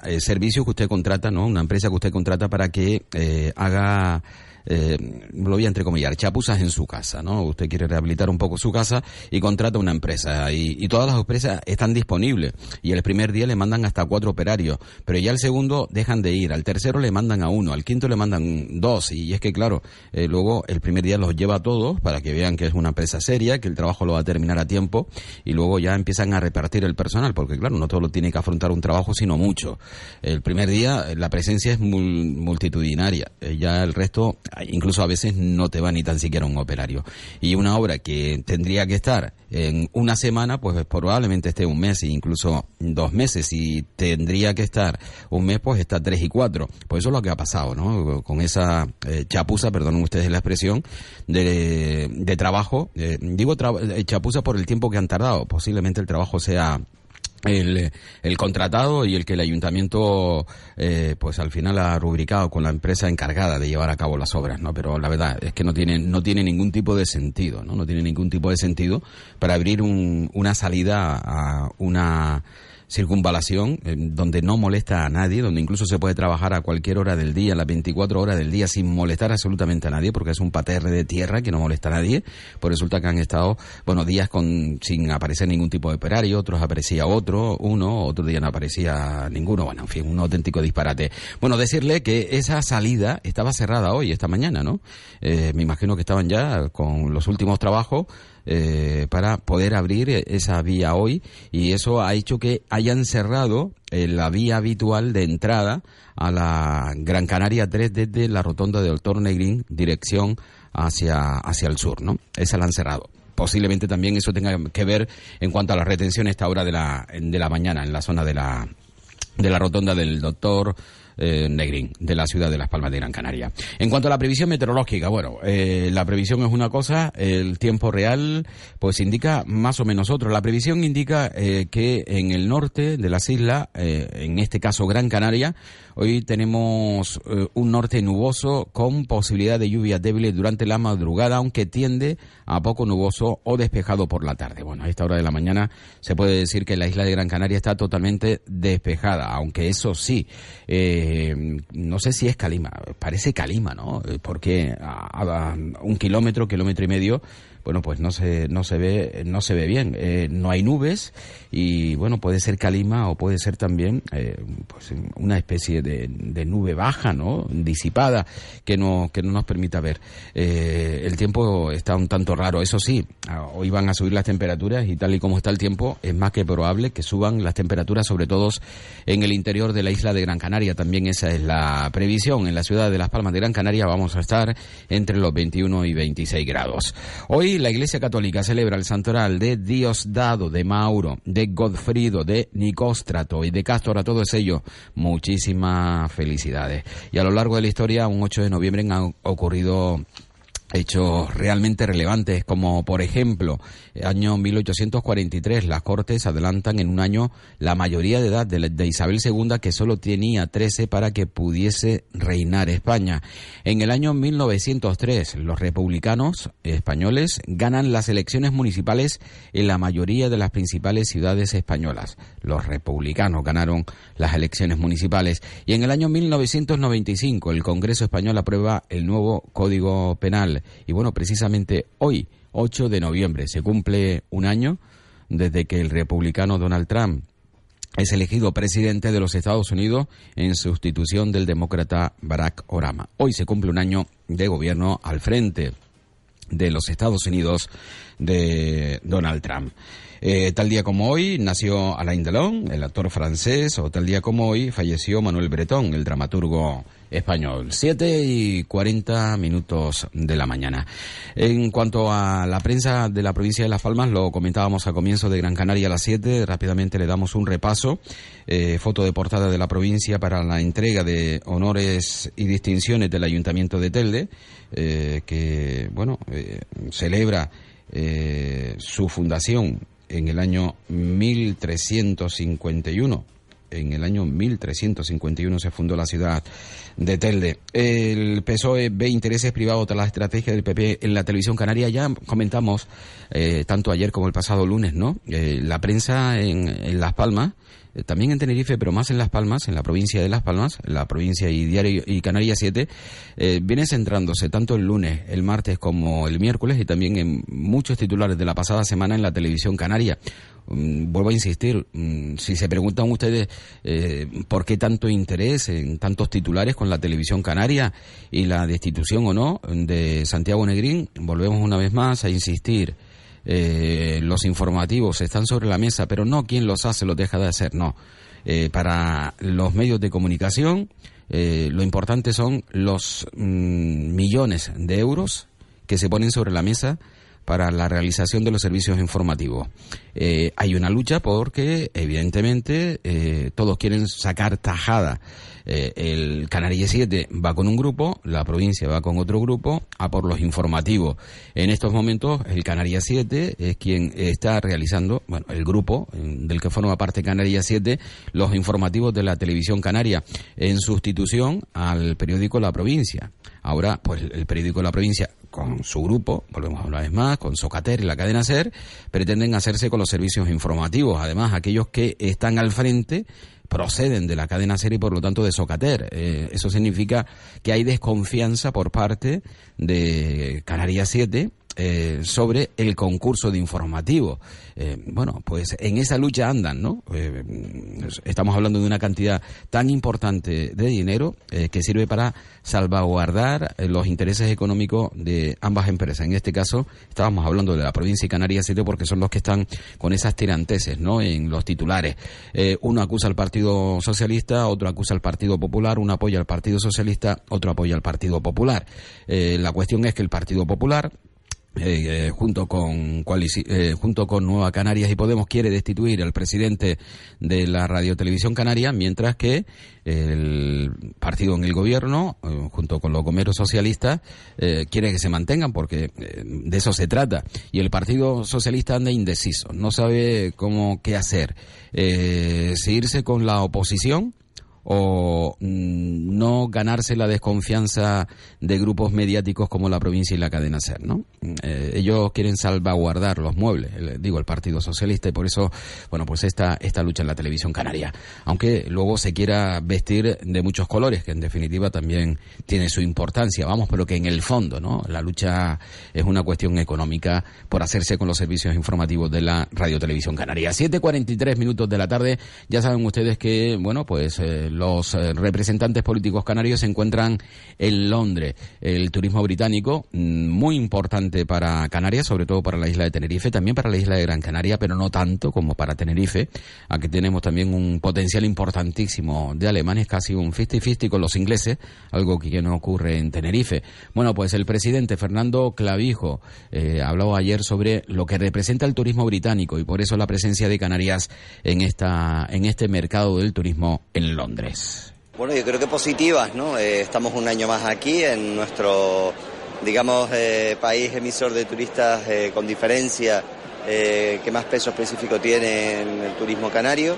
eh, servicios que usted contrata, ¿no? Una empresa que usted contrata para que eh, haga eh, lo voy a entrecomillar, chapuzas en su casa, ¿no? Usted quiere rehabilitar un poco su casa y contrata una empresa. Y, todas las empresas están disponibles. Y el primer día le mandan hasta cuatro operarios, pero ya el segundo dejan de ir, al tercero le mandan a uno, al quinto le mandan dos. Y es que claro, eh, luego el primer día los lleva a todos para que vean que es una empresa seria, que el trabajo lo va a terminar a tiempo. Y luego ya empiezan a repartir el personal, porque claro, no todo lo tiene que afrontar un trabajo, sino mucho. El primer día eh, la presencia es mul- multitudinaria, eh, ya el resto incluso a veces no te va ni tan siquiera un operario. Y una obra que tendría que estar en una semana, pues probablemente esté un mes e incluso dos meses. Y tendría que estar un mes, pues está tres y cuatro. Pues eso es lo que ha pasado, ¿no? Con esa eh, chapuza, perdonen ustedes la expresión, de, de trabajo. Eh, digo tra- eh, chapuza por el tiempo que han tardado. Posiblemente el trabajo sea el, el contratado y el que el ayuntamiento eh, pues al final ha rubricado con la empresa encargada de llevar a cabo las obras no pero la verdad es que no tiene no tiene ningún tipo de sentido no no tiene ningún tipo de sentido para abrir un- una salida a una circunvalación eh, donde no molesta a nadie, donde incluso se puede trabajar a cualquier hora del día, las 24 horas del día, sin molestar absolutamente a nadie, porque es un paterre de tierra que no molesta a nadie. Pues resulta que han estado, bueno, días con sin aparecer ningún tipo de operario, otros aparecía otro, uno, otro día no aparecía ninguno. Bueno, en fin, un auténtico disparate. Bueno, decirle que esa salida estaba cerrada hoy, esta mañana, ¿no? Eh, me imagino que estaban ya con los últimos trabajos eh, para poder abrir eh, esa vía hoy y eso ha hecho que hayan cerrado eh, la vía habitual de entrada a la Gran Canaria 3 desde la rotonda de Doctor Negrín dirección hacia, hacia el sur, ¿no? Esa la han cerrado. Posiblemente también eso tenga que ver en cuanto a la retención a esta hora de la, de la mañana en la zona de la, de la rotonda del doctor eh, de la ciudad de Las Palmas de Gran Canaria. En cuanto a la previsión meteorológica, bueno, eh, la previsión es una cosa, el tiempo real pues indica más o menos otro. La previsión indica eh, que en el norte de las islas, eh, en este caso Gran Canaria, hoy tenemos eh, un norte nuboso con posibilidad de lluvias débiles durante la madrugada, aunque tiende a poco nuboso o despejado por la tarde. Bueno, a esta hora de la mañana se puede decir que la isla de Gran Canaria está totalmente despejada, aunque eso sí, eh, no sé si es Calima, parece Calima, ¿no? Eh, Porque a un kilómetro, kilómetro y medio, bueno, pues no se, no se ve, no se ve bien. Eh, no hay nubes y, bueno, puede ser calima o puede ser también, eh, pues una especie de, de nube baja, ¿no? Disipada que no, que no nos permita ver. Eh, el tiempo está un tanto raro, eso sí, hoy van a subir las temperaturas y tal y como está el tiempo, es más que probable que suban las temperaturas, sobre todo en el interior de la isla de Gran Canaria. También esa es la previsión. En la ciudad de Las Palmas de Gran Canaria vamos a estar entre los 21 y 26 grados. Hoy la Iglesia Católica celebra el santoral de Diosdado, de Mauro, de Godfrido, de Nicóstrato y de Castor. A todos ellos, muchísimas felicidades. Y a lo largo de la historia, un 8 de noviembre han ocurrido hechos realmente relevantes, como por ejemplo, año 1843, las Cortes adelantan en un año la mayoría de edad de, de Isabel II, que solo tenía 13 para que pudiese reinar España. En el año 1903, los republicanos españoles ganan las elecciones municipales en la mayoría de las principales ciudades españolas. Los republicanos ganaron las elecciones municipales. Y en el año 1995, el Congreso español aprueba el nuevo Código Penal. Y bueno, precisamente hoy, 8 de noviembre, se cumple un año desde que el republicano Donald Trump es elegido presidente de los Estados Unidos en sustitución del demócrata Barack Obama. Hoy se cumple un año de gobierno al frente de los Estados Unidos de Donald Trump. Eh, tal día como hoy nació Alain Delon, el actor francés, o tal día como hoy falleció Manuel Bretón, el dramaturgo español. Siete y cuarenta minutos de la mañana. En cuanto a la prensa de la provincia de Las Palmas, lo comentábamos a comienzo de Gran Canaria a las siete. Rápidamente le damos un repaso. Eh, foto de portada de la provincia para la entrega de honores y distinciones del Ayuntamiento de Telde, eh, que, bueno, eh, celebra su fundación en el año 1351. En el año 1351 se fundó la ciudad de Telde. El PSOE ve intereses privados tras la estrategia del PP en la televisión canaria. Ya comentamos, eh, tanto ayer como el pasado lunes, ¿no? Eh, la prensa en, en Las Palmas, eh, también en Tenerife, pero más en Las Palmas, en la provincia de Las Palmas, la provincia y Diario y Canarias 7, eh, viene centrándose tanto el lunes, el martes como el miércoles y también en muchos titulares de la pasada semana en la televisión canaria. Mm, vuelvo a insistir, mm, si se preguntan ustedes eh, por qué tanto interés en tantos titulares con la televisión canaria y la destitución o no de Santiago Negrín, volvemos una vez más a insistir. Eh, los informativos están sobre la mesa, pero no quien los hace los deja de hacer, no. Eh, para los medios de comunicación, eh, lo importante son los mm, millones de euros que se ponen sobre la mesa para la realización de los servicios informativos. Eh, hay una lucha porque, evidentemente, todos quieren sacar tajada. Eh, el Canarias 7 va con un grupo, la provincia va con otro grupo, a por los informativos. En estos momentos, el Canarias 7 es quien está realizando, bueno, el grupo del que forma parte Canarias 7, los informativos de la televisión canaria, en sustitución al periódico La Provincia. Ahora, pues el periódico La Provincia, con su grupo, volvemos una vez más, con Socater y la cadena SER, pretenden hacerse con los servicios informativos. Además, aquellos que están al frente proceden de la cadena SER y por lo tanto de Socater. Eh, eso significa que hay desconfianza por parte de Canarias 7 eh, sobre el concurso de informativo. Eh, bueno, pues en esa lucha andan, ¿no? Eh, estamos hablando de una cantidad tan importante de dinero que sirve para salvaguardar los intereses económicos de ambas empresas. En este caso, estábamos hablando de la provincia y Canarias 7 porque son los que están con esas tiranteses, ¿no? En los titulares. Uno acusa al Partido Socialista, otro acusa al Partido Popular, uno apoya al Partido Socialista, otro apoya al Partido Popular. La cuestión es que el Partido Popular eh, eh, junto con eh, junto con Nueva Canarias y Podemos quiere destituir al presidente de la radiotelevisión canaria mientras que el partido en el gobierno eh, junto con los gomeros socialistas eh, quiere que se mantengan porque eh, de eso se trata. Y el partido socialista anda indeciso no sabe cómo qué hacer. Si irse con la oposición o mm, no ganarse la desconfianza de grupos mediáticos como la provincia y la cadena SER, ¿no? Eh, ellos quieren salvaguardar los muebles, digo, el Partido Socialista, y por eso, bueno, pues esta, esta lucha en la televisión canaria. Aunque luego se quiera vestir de muchos colores, que en definitiva también tiene su importancia, vamos, pero que en el fondo, ¿no? La lucha es una cuestión económica por hacerse con los servicios informativos de la Radio Televisión Canaria. 7.43 minutos de la tarde, ya saben ustedes que, bueno, pues eh, los eh, representantes políticos canarios se encuentran en Londres. El turismo británico, mm, muy importante para Canarias, sobre todo para la isla de Tenerife, también para la isla de Gran Canaria, pero no tanto como para Tenerife. Aquí tenemos también un potencial importantísimo de alemanes, casi un 50-50 con los ingleses, algo que no ocurre en Tenerife. Bueno, pues el presidente Fernando Clavijo eh, habló ayer sobre lo que representa el turismo británico y por eso la presencia de Canarias en, esta, en este mercado del turismo en Londres. Bueno, yo creo que positivas, ¿no? Eh, estamos un año más aquí en nuestro, digamos, eh, país emisor de turistas eh, con diferencia, que más peso específico tiene en el turismo canario.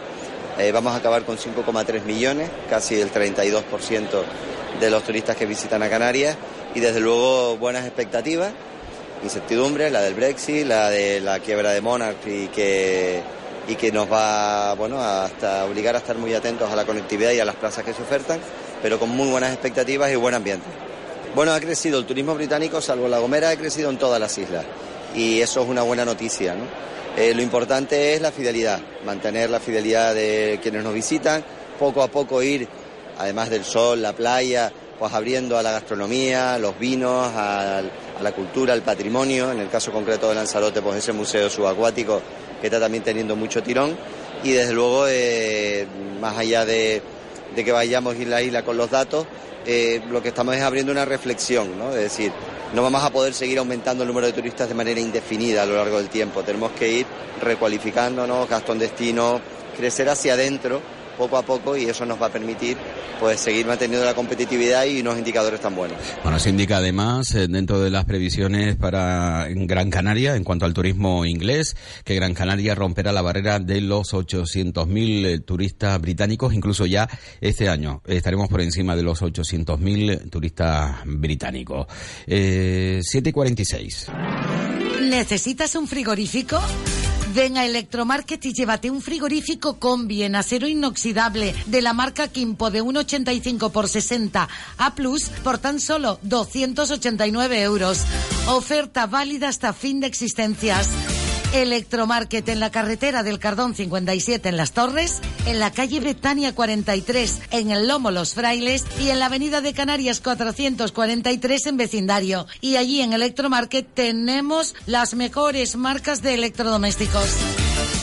Vamos a acabar con 5,3 millones, casi el 32% de los turistas que visitan a Canarias y desde luego buenas expectativas, incertidumbre, la del Brexit, la de la quiebra de Monarch y que y que nos va bueno, hasta obligar a estar muy atentos a la conectividad y a las plazas que se ofertan, pero con muy buenas expectativas y buen ambiente. Bueno, ha crecido el turismo británico, salvo La Gomera, ha crecido en todas las islas y eso es una buena noticia. ¿no? Eh, lo importante es la fidelidad, mantener la fidelidad de quienes nos visitan, poco a poco ir, además del sol, la playa, pues abriendo a la gastronomía, los vinos, al- a la cultura, al patrimonio, en el caso concreto de Lanzarote, pues ese museo subacuático que está también teniendo mucho tirón y desde luego, eh, más allá de, de que vayamos a ir la isla con los datos, eh, lo que estamos es abriendo una reflexión, ¿no? Es decir, no vamos a poder seguir aumentando el número de turistas de manera indefinida a lo largo del tiempo. Tenemos que ir recualificándonos, gasto en destino, crecer hacia adentro poco a poco y eso nos va a permitir pues seguir manteniendo la competitividad y unos indicadores tan buenos. Bueno, se indica además, eh, dentro de las previsiones para Gran Canaria, en cuanto al turismo inglés, que Gran Canaria romperá la barrera de los 800.000 eh, turistas británicos, incluso ya este año estaremos por encima de los 800.000 turistas británicos. Eh, 7.46. ¿Necesitas un frigorífico? Ven a Electromarket y llévate un frigorífico combi en acero inoxidable de la marca Kimpo de 1,85 por 60 A Plus por tan solo 289 euros. Oferta válida hasta fin de existencias. Electromarket en la carretera del Cardón 57 en Las Torres, en la calle Betania 43 en el Lomo Los Frailes y en la avenida de Canarias 443 en vecindario. Y allí en Electromarket tenemos las mejores marcas de electrodomésticos.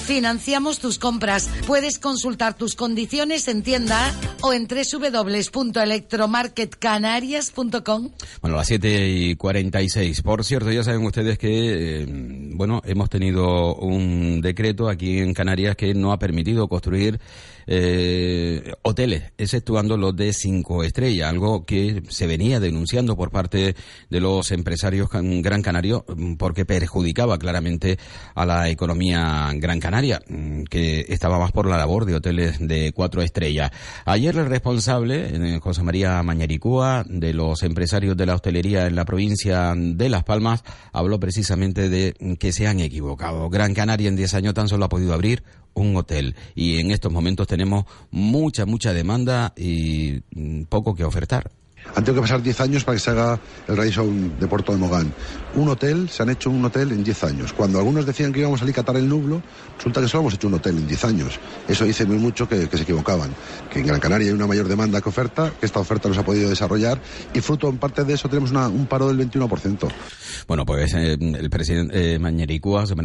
Financiamos tus compras. Puedes consultar tus condiciones en tienda o en www.electromarketcanarias.com. Bueno, las 7 y 46. Por cierto, ya saben ustedes que, eh, bueno, hemos tenido un decreto aquí en Canarias que no ha permitido construir eh, hoteles, exceptuando los de cinco estrellas, algo que se venía denunciando por parte de los empresarios can- gran canario mm, porque perjudicaba claramente a la economía gran canaria, mm, que estaba más por la labor de hoteles de cuatro estrellas. Ayer el responsable, eh, José María Mañaricúa, de los empresarios de la hostelería en la provincia de Las Palmas, habló precisamente de que se han equivocado. Gran Canaria en 10 años tan solo ha podido abrir un hotel y en estos momentos tenemos mucha, mucha demanda y mm, poco que ofertar. Han tenido que pasar 10 años para que se haga el Radisson de Puerto de Mogán. Un hotel, se han hecho un hotel en 10 años. Cuando algunos decían que íbamos a alicatar el nublo, resulta que solo hemos hecho un hotel en 10 años. Eso dice muy mucho que, se equivocaban. Que en Gran Canaria hay una mayor demanda que oferta, que esta oferta no se ha podido desarrollar y fruto en parte de eso tenemos una- un paro del 21%. Bueno, pues eh, el presidente eh, María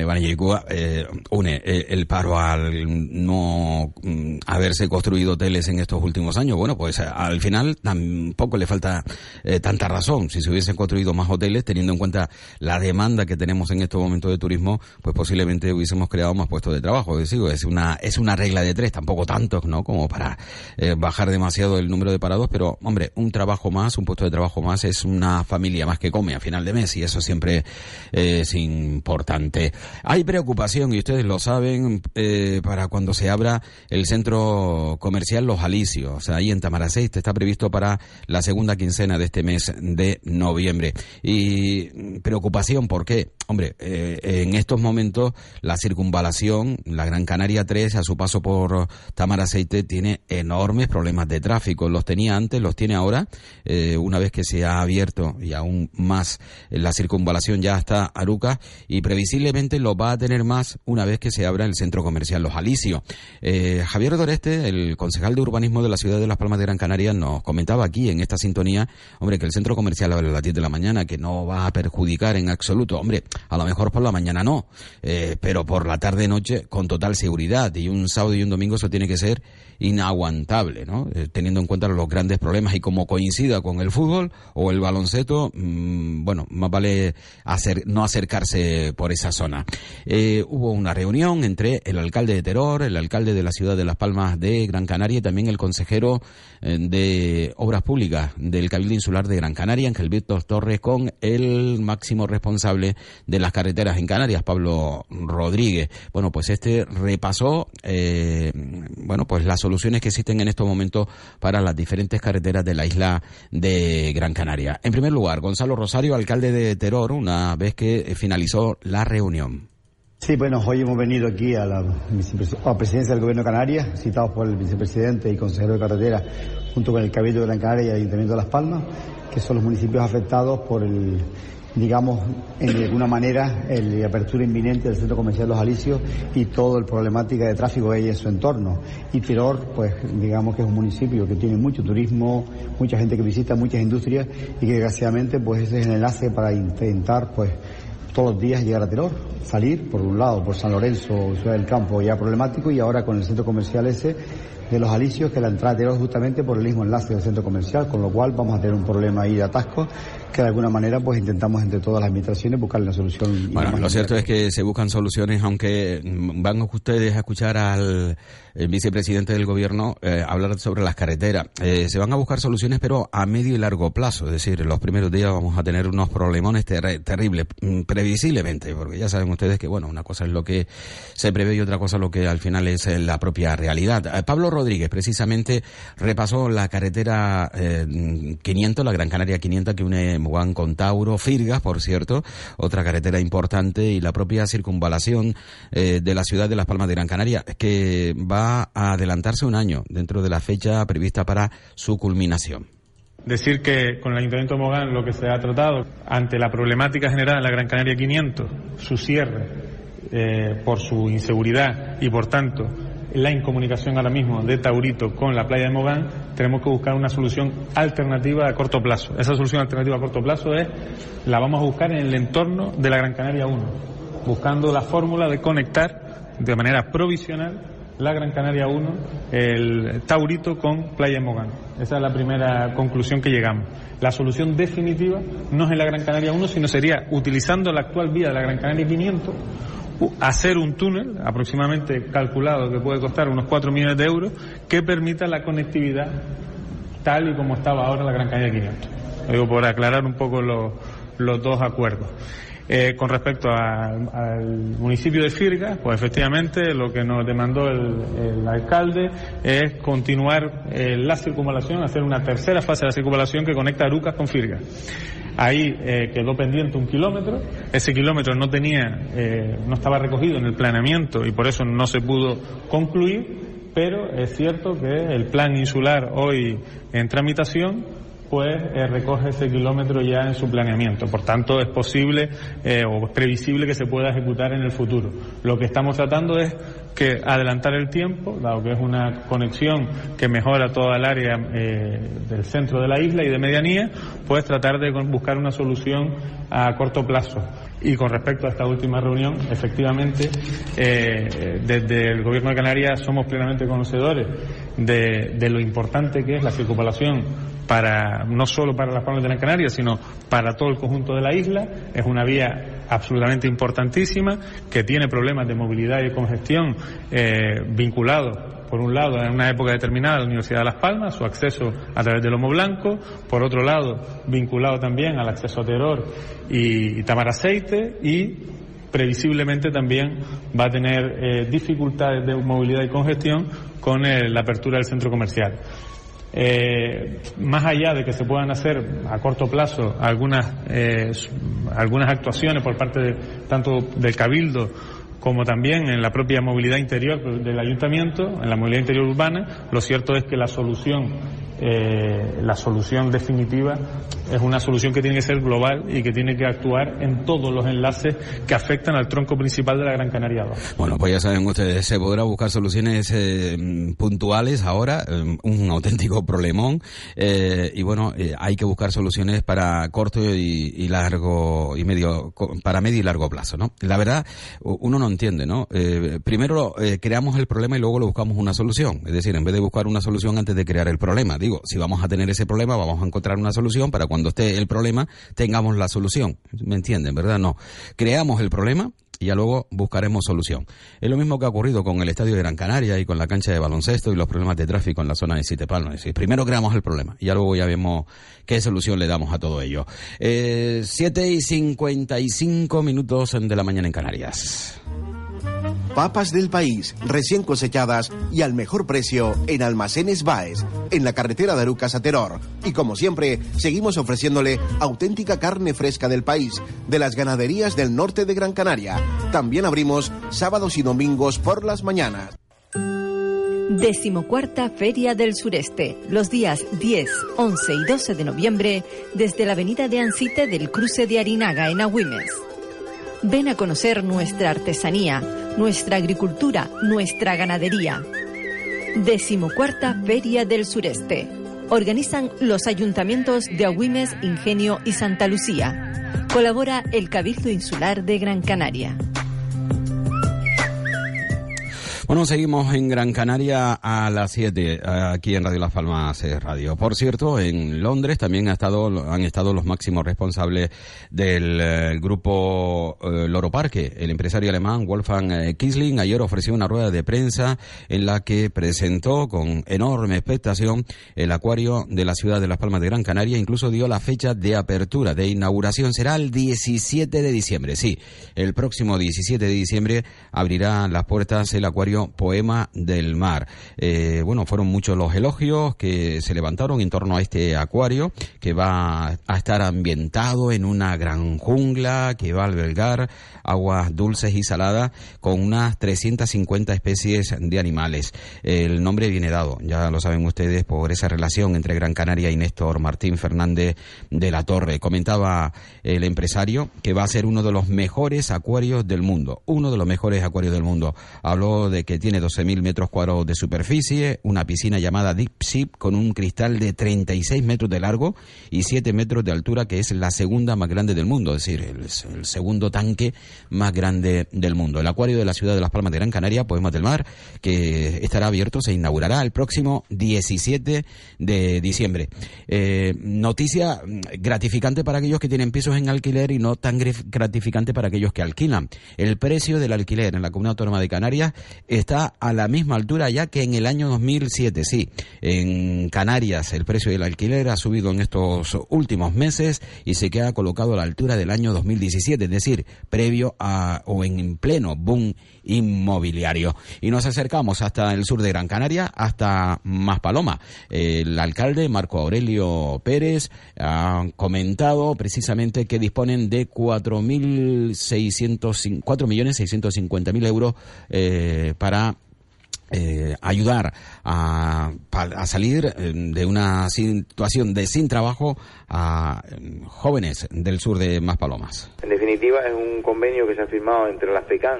Mañericúa, eh, une eh, el paro al no mm, haberse construido hoteles en estos últimos años. Bueno, pues al final tampoco le falta eh, tanta razón. Si se hubiesen construido más hoteles, teniendo en cuenta la demanda que tenemos en estos momentos de turismo, pues posiblemente hubiésemos creado más puestos de trabajo. Es, decir, es una es una regla de tres, tampoco tantos, ¿no? Como para eh, bajar demasiado el número de parados, pero hombre, un trabajo más, un puesto de trabajo más es una familia más que come a final de mes y eso siempre es importante. Hay preocupación y ustedes lo saben eh, para cuando se abra el centro comercial Los Alicios, ahí en Tamaraceite está previsto para la segunda quincena de este mes de noviembre. Y preocupación, ¿por qué? Hombre, eh, en estos momentos la circunvalación, la Gran Canaria 3, a su paso por Tamaraceite, tiene enormes problemas de tráfico. Los tenía antes, los tiene ahora. Eh, una vez que se ha abierto y aún más la circunvalación ya hasta Aruca y previsiblemente lo va a tener más una vez que se abra el centro comercial Los Alicios. Eh, Javier Doreste, el concejal de urbanismo de la ciudad de Las Palmas de Gran Canaria, nos comentaba aquí en esta sintonía, hombre, que el centro comercial abre a las 10 de la mañana, que no va a perjudicar en absoluto. Hombre, a lo mejor por la mañana no, eh, pero por la tarde-noche con total seguridad. Y un sábado y un domingo eso tiene que ser inaguantable, ¿no? Eh, teniendo en cuenta los grandes problemas y como coincida con el fútbol o el baloncesto, mmm, bueno, más vale no acercarse por esa zona. Eh, hubo una reunión entre el alcalde de Teror, el alcalde de la ciudad de Las Palmas de Gran Canaria y también el consejero eh, de Obras Públicas del Cabildo Insular de Gran Canaria, Ángel Víctor Torres, con el máximo responsable de las carreteras en Canarias, Pablo Rodríguez. Bueno, pues este repasó, bueno, pues las soluciones que existen en estos momentos para las diferentes carreteras de la isla de Gran Canaria. En primer lugar, Gonzalo Rosario, alcalde de Teror, una vez que finalizó la reunión. Sí, bueno, hoy hemos venido aquí a la, a la presidencia del Gobierno de Canarias, citados por el vicepresidente y consejero de carretera, junto con el Cabildo de Gran Canaria y el Ayuntamiento de Las Palmas, que son los municipios afectados por el, digamos, en de alguna manera, la apertura inminente del centro comercial Los Alicios y toda la problemática de tráfico que hay en su entorno. Y Tiror, pues, digamos que es un municipio que tiene mucho turismo, mucha gente que visita, muchas industrias y que desgraciadamente, pues, ese es el enlace para intentar, pues, todos los días llegar a Teror, salir por un lado por San Lorenzo, Ciudad del Campo ya problemático y ahora con el centro comercial ese de los Alicios que la entrada a Teror justamente por el mismo enlace del centro comercial, con lo cual vamos a tener un problema ahí de atasco que de alguna manera pues intentamos entre todas las administraciones buscar la solución. Bueno, lo cierto es que se buscan soluciones, aunque mm, van ustedes a escuchar al eh, vicepresidente del gobierno eh, hablar sobre las carreteras. Eh, se van a buscar soluciones, pero a medio y largo plazo. Es decir, los primeros días vamos a tener unos problemones ter- terribles, mm, previsiblemente, porque ya saben ustedes que, bueno, una cosa es lo que se prevé y otra cosa lo que al final es eh, la propia realidad. Pablo Rodríguez, precisamente, repasó la carretera eh, 500, la Gran Canaria 500, que une Mogán con Tauro, Firgas, por cierto, otra carretera importante, y la propia circunvalación de la ciudad de Las Palmas de Gran Canaria, que va a adelantarse un año dentro de la fecha prevista para su culminación. Decir que con el Ayuntamiento de Mogán lo que se ha tratado ante la problemática general en la Gran Canaria 500, su cierre eh, por su inseguridad y por tanto la incomunicación ahora mismo de Taurito con la playa de Mogán, tenemos que buscar una solución alternativa a corto plazo. Esa solución alternativa a corto plazo es la vamos a buscar en el entorno de la Gran Canaria 1, buscando la fórmula de conectar de manera provisional la Gran Canaria 1, el Taurito con Playa Mogán. Esa es la primera conclusión que llegamos. La solución definitiva no es en la Gran Canaria 1, sino sería utilizando la actual vía de la Gran Canaria 500, u- hacer un túnel aproximadamente calculado que puede costar unos 4 millones de euros que permita la conectividad tal y como estaba ahora la Gran Canaria 500. Lo digo por aclarar un poco los, los dos acuerdos. Eh, con respecto al municipio de Firga, pues efectivamente lo que nos demandó el, alcalde es continuar eh, la circunvalación, hacer una tercera fase de la circunvalación que conecta Arucas con Firga. Ahí eh, quedó pendiente un kilómetro, ese kilómetro no tenía, no estaba recogido en el planeamiento y por eso no se pudo concluir, pero es cierto que el plan insular hoy en tramitación pues recoge ese kilómetro ya en su planeamiento. Por tanto, es posible eh, o es previsible que se pueda ejecutar en el futuro. Lo que estamos tratando es que adelantar el tiempo, dado que es una conexión que mejora toda el área eh, del centro de la isla y de medianía, pues tratar de buscar una solución a corto plazo. Y con respecto a esta última reunión, efectivamente, eh, desde el Gobierno de Canarias somos plenamente conocedores de, lo importante que es la circunvalación para no solo para las Palmas de Gran Canaria, sino para todo el conjunto de la isla. Es una vía absolutamente importantísima que tiene problemas de movilidad y congestión eh, vinculados por un lado, en una época determinada, la Universidad de Las Palmas, su acceso a través del Lomo Blanco, por otro lado, vinculado también al acceso a Teror y, y Tamaraceite, y previsiblemente también va a tener eh, dificultades de movilidad y congestión con eh, la apertura del centro comercial. Eh, más allá de que se puedan hacer a corto plazo algunas eh, algunas actuaciones por parte de, tanto del cabildo como también en la propia movilidad interior del ayuntamiento, en la movilidad interior urbana, lo cierto es que la solución eh, la solución definitiva es una solución que tiene que ser global y que tiene que actuar en todos los enlaces que afectan al tronco principal de la Gran Canaria 2. Bueno, pues ya saben ustedes, se podrá buscar soluciones eh, puntuales ahora, eh, un auténtico problemón, eh, y bueno, hay que buscar soluciones para corto y, y largo y medio, para medio y largo plazo, ¿no? La verdad, uno no entiende, ¿no? Eh, primero eh, creamos el problema y luego lo buscamos una solución, es decir, en vez de buscar una solución antes de crear el problema, digo, si vamos a tener ese problema, vamos a encontrar una solución para cuando esté el problema tengamos la solución, ¿me entienden, verdad? No, creamos el problema y ya luego buscaremos solución. Es lo mismo que ha ocurrido con el estadio de Gran Canaria y con la cancha de baloncesto y los problemas de tráfico en la zona de Siete Palmas. Primero creamos el problema y ya luego ya vemos qué solución le damos a todo ello. Eh, 7 y 55 minutos de la mañana en Canarias. Papas del país, recién cosechadas y al mejor precio en Almacenes Baes, en la carretera de Arucas a Teror. Y como siempre, seguimos ofreciéndole auténtica carne fresca del país, de las ganaderías del norte de Gran Canaria. También abrimos sábados y domingos por las mañanas. Decimocuarta Feria del Sureste, los días 10, 11 y 12 de noviembre, desde la avenida de Ancite del cruce de Arinaga en Agüimes. Ven a conocer nuestra artesanía, nuestra agricultura, nuestra ganadería. Decimocuarta Feria del Sureste. Organizan los ayuntamientos de Agüimes, Ingenio y Santa Lucía. Colabora el Cabildo Insular de Gran Canaria. Bueno, seguimos en Gran Canaria a las 7, aquí en Radio Las Palmas eh, Radio. Por cierto, en Londres también ha estado, han estado los máximos responsables del eh, grupo eh, Loro Parque. El empresario alemán Wolfgang eh, Kisling ayer ofreció una rueda de prensa en la que presentó con enorme expectación el acuario de la ciudad de Las Palmas de Gran Canaria. Incluso dio la fecha de apertura, de inauguración. Será el 17 de diciembre. Sí, el próximo 17 de diciembre abrirá las puertas el acuario Poema del Mar. Eh, bueno, fueron muchos los elogios que se levantaron en torno a este acuario que va a estar ambientado en una gran jungla que va a albergar aguas dulces y saladas con unas 350 especies de animales. El nombre viene dado, ya lo saben ustedes, por esa relación entre Gran Canaria y Néstor Martín Fernández de la Torre. Comentaba el empresario que va a ser uno de los mejores acuarios del mundo, uno de los mejores acuarios del mundo. Habló de que tiene 12.000 metros cuadrados de superficie, una piscina llamada Deep Sea con un cristal de 36 metros de largo y 7 metros de altura, que es la segunda más grande del mundo, es decir, el, segundo tanque más grande del mundo. El acuario de la ciudad de Las Palmas de Gran Canaria, Poemas del Mar, que estará abierto, se inaugurará el próximo 17 de diciembre. Eh, noticia gratificante para aquellos que tienen pisos en alquiler y no tan gratificante para aquellos que alquilan. El precio del alquiler en la Comunidad Autónoma de Canarias está a la misma altura ya que en el año 2007. Sí, en Canarias el precio del alquiler ha subido en estos últimos meses y se queda colocado a la altura del año 2017, es decir, previo a o en pleno boom inmobiliario. Y nos acercamos hasta el sur de Gran Canaria, hasta Maspaloma. El alcalde Marco Aurelio Pérez ha comentado precisamente que disponen de 4.600 4.650.000 euros eh, para eh, ayudar a, salir eh, de una situación de sin trabajo a jóvenes del sur de Maspalomas. En definitiva, es un convenio que se ha firmado entre las FECAN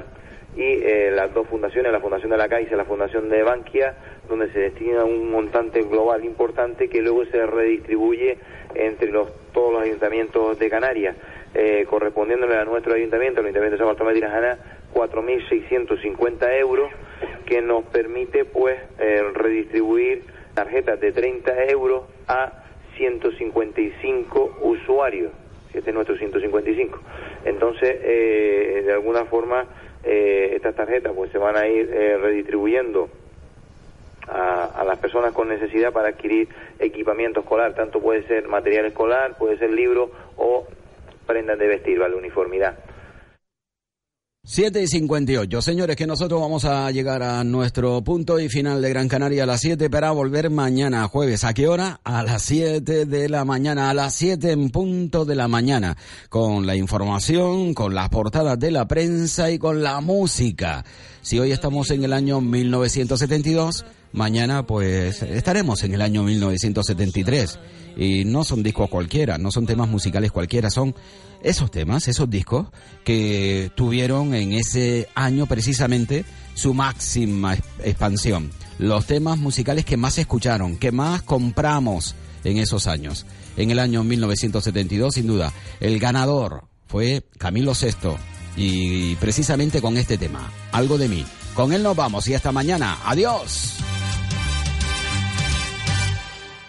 y eh, las dos fundaciones, la Fundación de la Caixa y la Fundación de Bankia, donde se destina un montante global importante que luego se redistribuye entre los, todos los ayuntamientos de Canarias. eh, correspondiéndole a nuestro ayuntamiento, el ayuntamiento de San Bartolomé de Tirajana, 4.650 euros, que nos permite pues eh, redistribuir tarjetas de 30 euros a 155 usuarios. Este es nuestro 155. Entonces, eh, de alguna forma, eh, estas tarjetas pues se van a ir eh, redistribuyendo a, a las personas con necesidad para adquirir equipamiento escolar. Tanto puede ser material escolar, puede ser libro o prendas de vestir, ¿vale? Uniformidad. 7 y 58. Señores, que nosotros vamos a llegar a nuestro punto y final de Gran Canaria a las 7 para volver mañana jueves. ¿A qué hora? A las 7 de la mañana, a las 7 en punto de la mañana, con la información, con las portadas de la prensa y con la música. Si hoy estamos en el año 1972, mañana pues estaremos en el año 1973. Y no son discos cualquiera, no son temas musicales cualquiera, son esos temas, esos discos que tuvieron en ese año precisamente su máxima expansión. Los temas musicales que más escucharon, que más compramos en esos años. En el año 1972, sin duda, el ganador fue Camilo VI y precisamente con este tema, algo de mí. Con él nos vamos y hasta mañana. Adiós.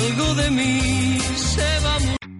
Algo de mí, se va